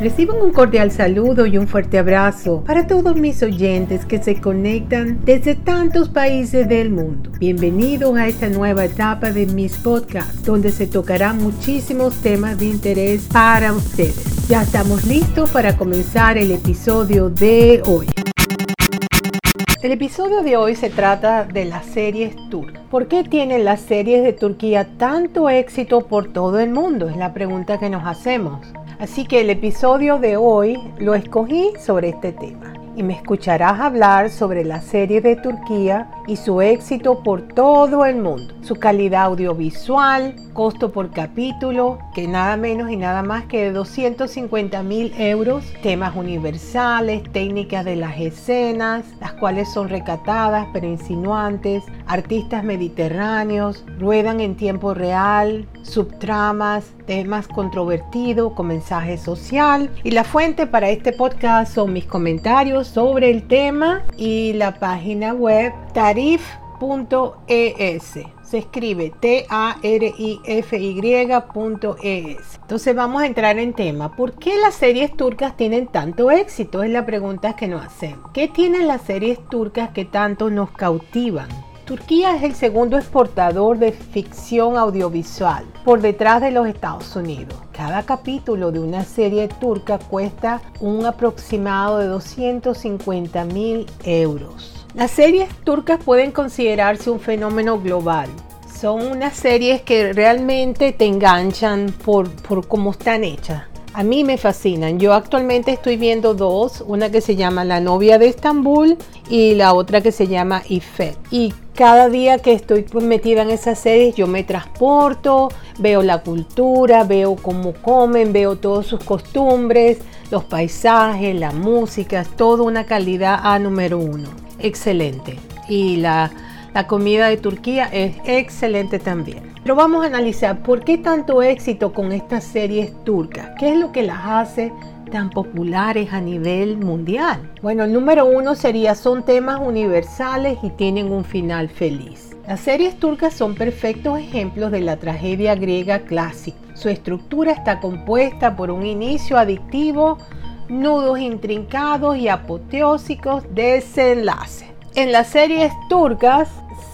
Reciban un cordial saludo y un fuerte abrazo para todos mis oyentes que se conectan desde tantos países del mundo. Bienvenidos a esta nueva etapa de mis podcasts, donde se tocarán muchísimos temas de interés para ustedes. Ya estamos listos para comenzar el episodio de hoy. El episodio de hoy se trata de las series turcas. ¿Por qué tienen las series de Turquía tanto éxito por todo el mundo? Es la pregunta que nos hacemos. Así que el episodio de hoy lo escogí sobre este tema. Y me escucharás hablar sobre la serie de Turquía y su éxito por todo el mundo, su calidad audiovisual, costo por capítulo, que nada menos y nada más que de 250 mil euros, temas universales, técnicas de las escenas, las cuales son recatadas pero insinuantes, artistas mediterráneos, ruedan en tiempo real, subtramas, temas controvertidos con mensaje social. Y la fuente para este podcast son mis comentarios sobre el tema y la página web tarif.es. Se escribe T-A-R-I-F-Y.es. Entonces vamos a entrar en tema. ¿Por qué las series turcas tienen tanto éxito? Es la pregunta que nos hacemos. ¿Qué tienen las series turcas que tanto nos cautivan? Turquía es el segundo exportador de ficción audiovisual por detrás de los Estados Unidos. Cada capítulo de una serie turca cuesta un aproximado de 250 mil euros. Las series turcas pueden considerarse un fenómeno global. Son unas series que realmente te enganchan por, por cómo están hechas. A mí me fascinan. Yo actualmente estoy viendo dos, una que se llama La novia de Estambul y la otra que se llama Ifet. Y cada día que estoy metida en esas series yo me transporto, veo la cultura, veo cómo comen, veo todas sus costumbres, los paisajes, la música, toda una calidad A número uno. Excelente. Y la, la comida de Turquía es excelente también. Pero vamos a analizar por qué tanto éxito con estas series turcas. ¿Qué es lo que las hace tan populares a nivel mundial? Bueno, el número uno sería son temas universales y tienen un final feliz. Las series turcas son perfectos ejemplos de la tragedia griega clásica. Su estructura está compuesta por un inicio adictivo, nudos intrincados y apoteósicos desenlace. En las series turcas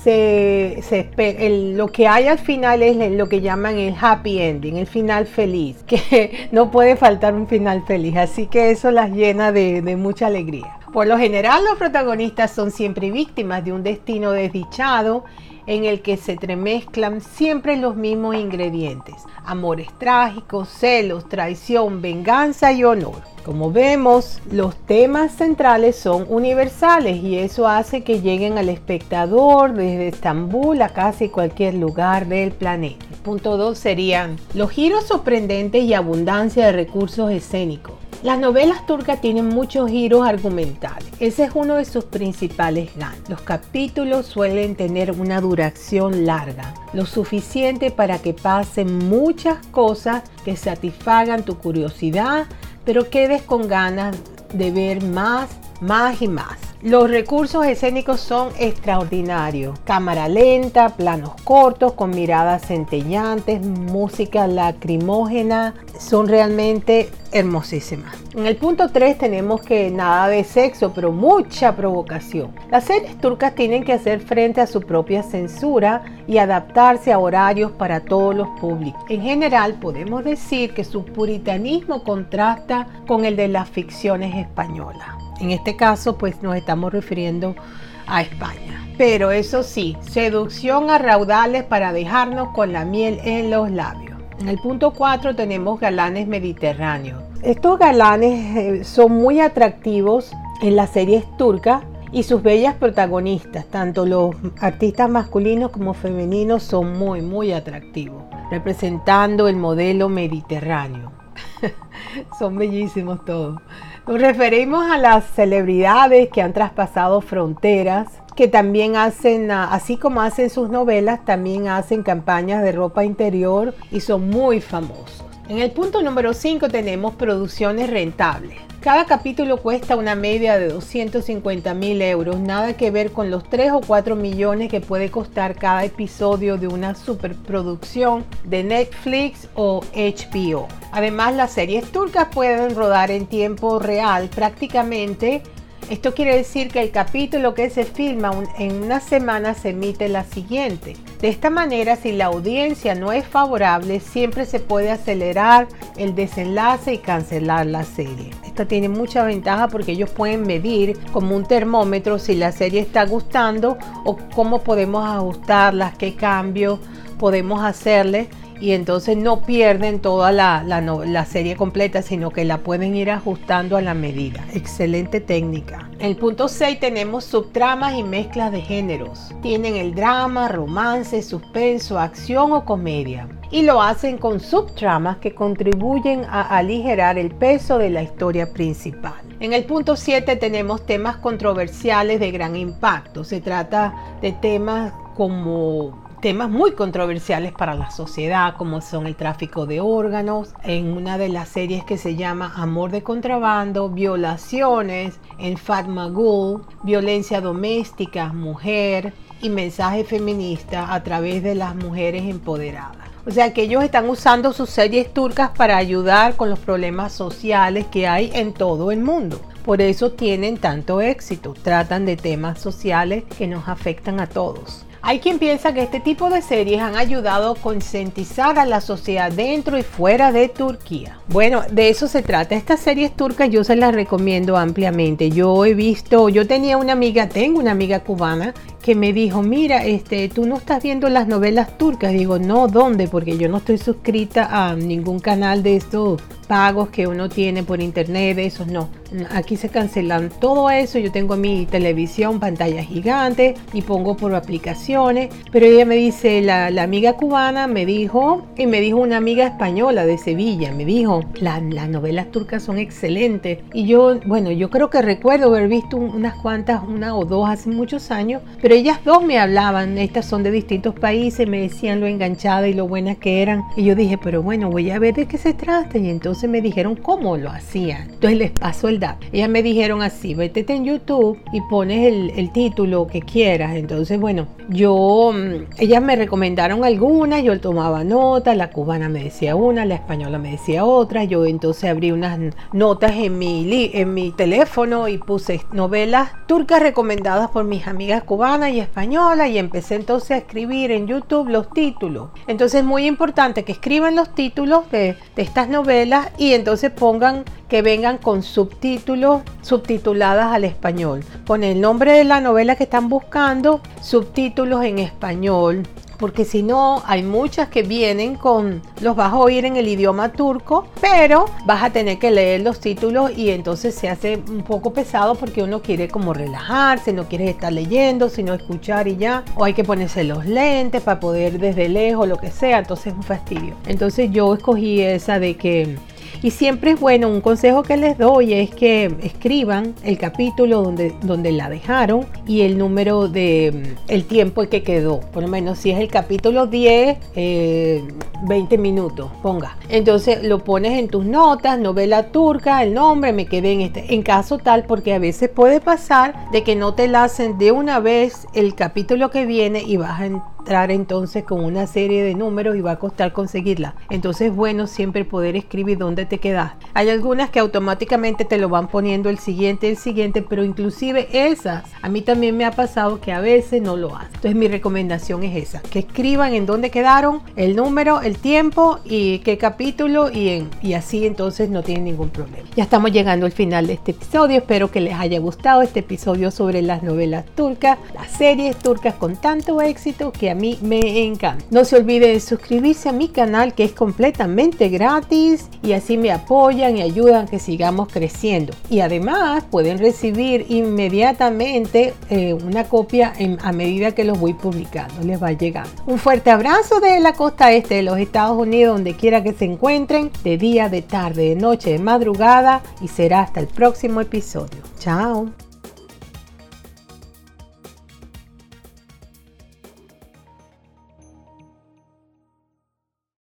lo que hay al final es lo que llaman el happy ending, el final feliz, que no puede faltar un final feliz, así que eso las llena de, de mucha alegría. Por lo general los protagonistas son siempre víctimas de un destino desdichado en el que se entremezclan siempre los mismos ingredientes, amores trágicos, celos, traición, venganza y honor. Como vemos, los temas centrales son universales y eso hace que lleguen al espectador desde Estambul a casi cualquier lugar del planeta. punto 2 serían los giros sorprendentes y abundancia de recursos escénicos. Las novelas turcas tienen muchos giros argumentales. Ese es uno de sus principales ganas. Los capítulos suelen tener una duración larga, lo suficiente para que pasen muchas cosas que satisfagan tu curiosidad pero quedes con ganas de ver más, más y más. Los recursos escénicos son extraordinarios. Cámara lenta, planos cortos con miradas centellantes, música lacrimógena, son realmente hermosísimas. En el punto 3 tenemos que nada de sexo, pero mucha provocación. Las series turcas tienen que hacer frente a su propia censura y adaptarse a horarios para todos los públicos. En general podemos decir que su puritanismo contrasta con el de las ficciones españolas. En este caso, pues nos estamos refiriendo a España. Pero eso sí, seducción a raudales para dejarnos con la miel en los labios. En el punto 4 tenemos galanes mediterráneos. Estos galanes eh, son muy atractivos en las series turcas y sus bellas protagonistas, tanto los artistas masculinos como femeninos, son muy, muy atractivos, representando el modelo mediterráneo. son bellísimos todos. Nos referimos a las celebridades que han traspasado fronteras, que también hacen, ah, así como hacen sus novelas, también hacen campañas de ropa interior y son muy famosos. En el punto número 5 tenemos producciones rentables. Cada capítulo cuesta una media de 250 mil euros, nada que ver con los 3 o 4 millones que puede costar cada episodio de una superproducción de Netflix o HBO. Además, las series turcas pueden rodar en tiempo real prácticamente esto quiere decir que el capítulo que se filma en una semana se emite la siguiente. De esta manera, si la audiencia no es favorable, siempre se puede acelerar el desenlace y cancelar la serie. Esta tiene mucha ventaja porque ellos pueden medir como un termómetro si la serie está gustando o cómo podemos ajustarla, qué cambios podemos hacerle y entonces no pierden toda la, la, serie completa, sino que la pueden ir ajustando a la medida. Excelente técnica. En el punto 6 tenemos subtramas y mezclas de géneros. Tienen el drama, romance, suspenso, acción o comedia. Y lo hacen con subtramas que contribuyen a aligerar el peso de la historia principal. En el punto 7 tenemos temas controversiales de gran impacto. Se trata de temas como temas muy controversiales para la sociedad, como son el tráfico de órganos, en una de las series que se llama Amor de Contrabando, violaciones, en Fatma Gul, violencia doméstica, mujer y mensaje feminista a través de las mujeres empoderadas. O sea que ellos están usando sus series turcas para ayudar con los problemas sociales que hay en todo el mundo. Por eso tienen tanto éxito. Tratan de temas sociales que nos afectan a todos. Hay quien piensa que este tipo de series han ayudado a concientizar a la sociedad dentro y fuera de Turquía. Bueno, de eso se trata. Estas series turcas yo se las recomiendo ampliamente. Yo he visto, yo tenía una amiga, tengo una amiga cubana que me dijo, mira, este, tú no estás viendo las novelas turcas. Digo, no, ¿dónde? Porque yo no estoy suscrita a ningún canal de estos pagos que uno tiene por internet, esos no. Aquí se cancelan todo eso. Yo tengo mi televisión, pantalla gigante y pongo por aplicaciones. Pero ella me dice, la, amiga cubana me dijo, y me dijo una amiga española de Sevilla, me dijo, las novelas turcas son excelentes. Y yo, bueno, yo creo que recuerdo haber visto unas cuantas, una o dos hace muchos años, pero ellas dos me hablaban, estas son de distintos países, me decían lo enganchada y lo buenas que eran. Y yo dije, pero bueno, voy a ver de qué se trata. Y entonces me dijeron cómo lo hacían. Entonces les paso el dato. Ellas me dijeron así, vete en YouTube y pones el, título que quieras. Entonces, bueno, yo, mm, ellas me recomendaron algunas, yo tomaba nota, la cubana me decía una, la española me decía otra. Yo entonces abrí unas notas en mi, en mi teléfono y puse novelas turcas recomendadas por mis amigas cubanas y españolas y empecé entonces a escribir en YouTube los títulos. Entonces es muy importante que escriban los títulos de, de estas novelas y entonces pongan que vengan con subtítulos, subtituladas al español. Pone el nombre de la novela que están buscando, subtítulos en español, porque si no hay muchas que vienen con, los vas a oír en el idioma turco, pero vas a tener que leer los títulos y entonces se hace un poco pesado porque uno quiere como relajarse, no quiere estar leyendo, sino escuchar y ya, o hay que ponerse los lentes para poder desde lejos, lo que sea, entonces es un fastidio. Entonces yo escogí esa de que y siempre es bueno, un consejo que les doy es que escriban el capítulo donde, donde la dejaron y el número de mm, el tiempo que quedó. Por lo menos si es el capítulo 10, 20 eh, minutos, ponga. Entonces lo pones en tus notas, novela turca, el nombre, me quedé en este. En caso tal, porque a veces puede pasar de que no te la hacen de una vez el capítulo que viene y vas entonces con una serie de números y va a costar conseguirla. Entonces es bueno siempre poder escribir dónde te quedas. Hay algunas que automáticamente te lo van poniendo el siguiente, el siguiente, pero inclusive esas, a mí también me ha pasado que a veces no lo hacen. Entonces mi recomendación es esa, que escriban en dónde quedaron, el número, el tiempo y qué capítulo y, en, y así entonces no tienen ningún problema. Ya estamos llegando al final de este episodio, espero que les haya gustado este episodio sobre las novelas turcas, las series turcas con tanto éxito que a mí me encanta. No se olvide de suscribirse a mi canal que es completamente gratis y así me apoyan y ayudan que sigamos creciendo. Y además pueden recibir inmediatamente eh, una copia a medida que los voy publicando. Les va llegando. Un fuerte abrazo de la costa este de los Estados Unidos, donde quiera que se encuentren, de día, de tarde, de noche, de madrugada y será hasta el próximo episodio. Chao.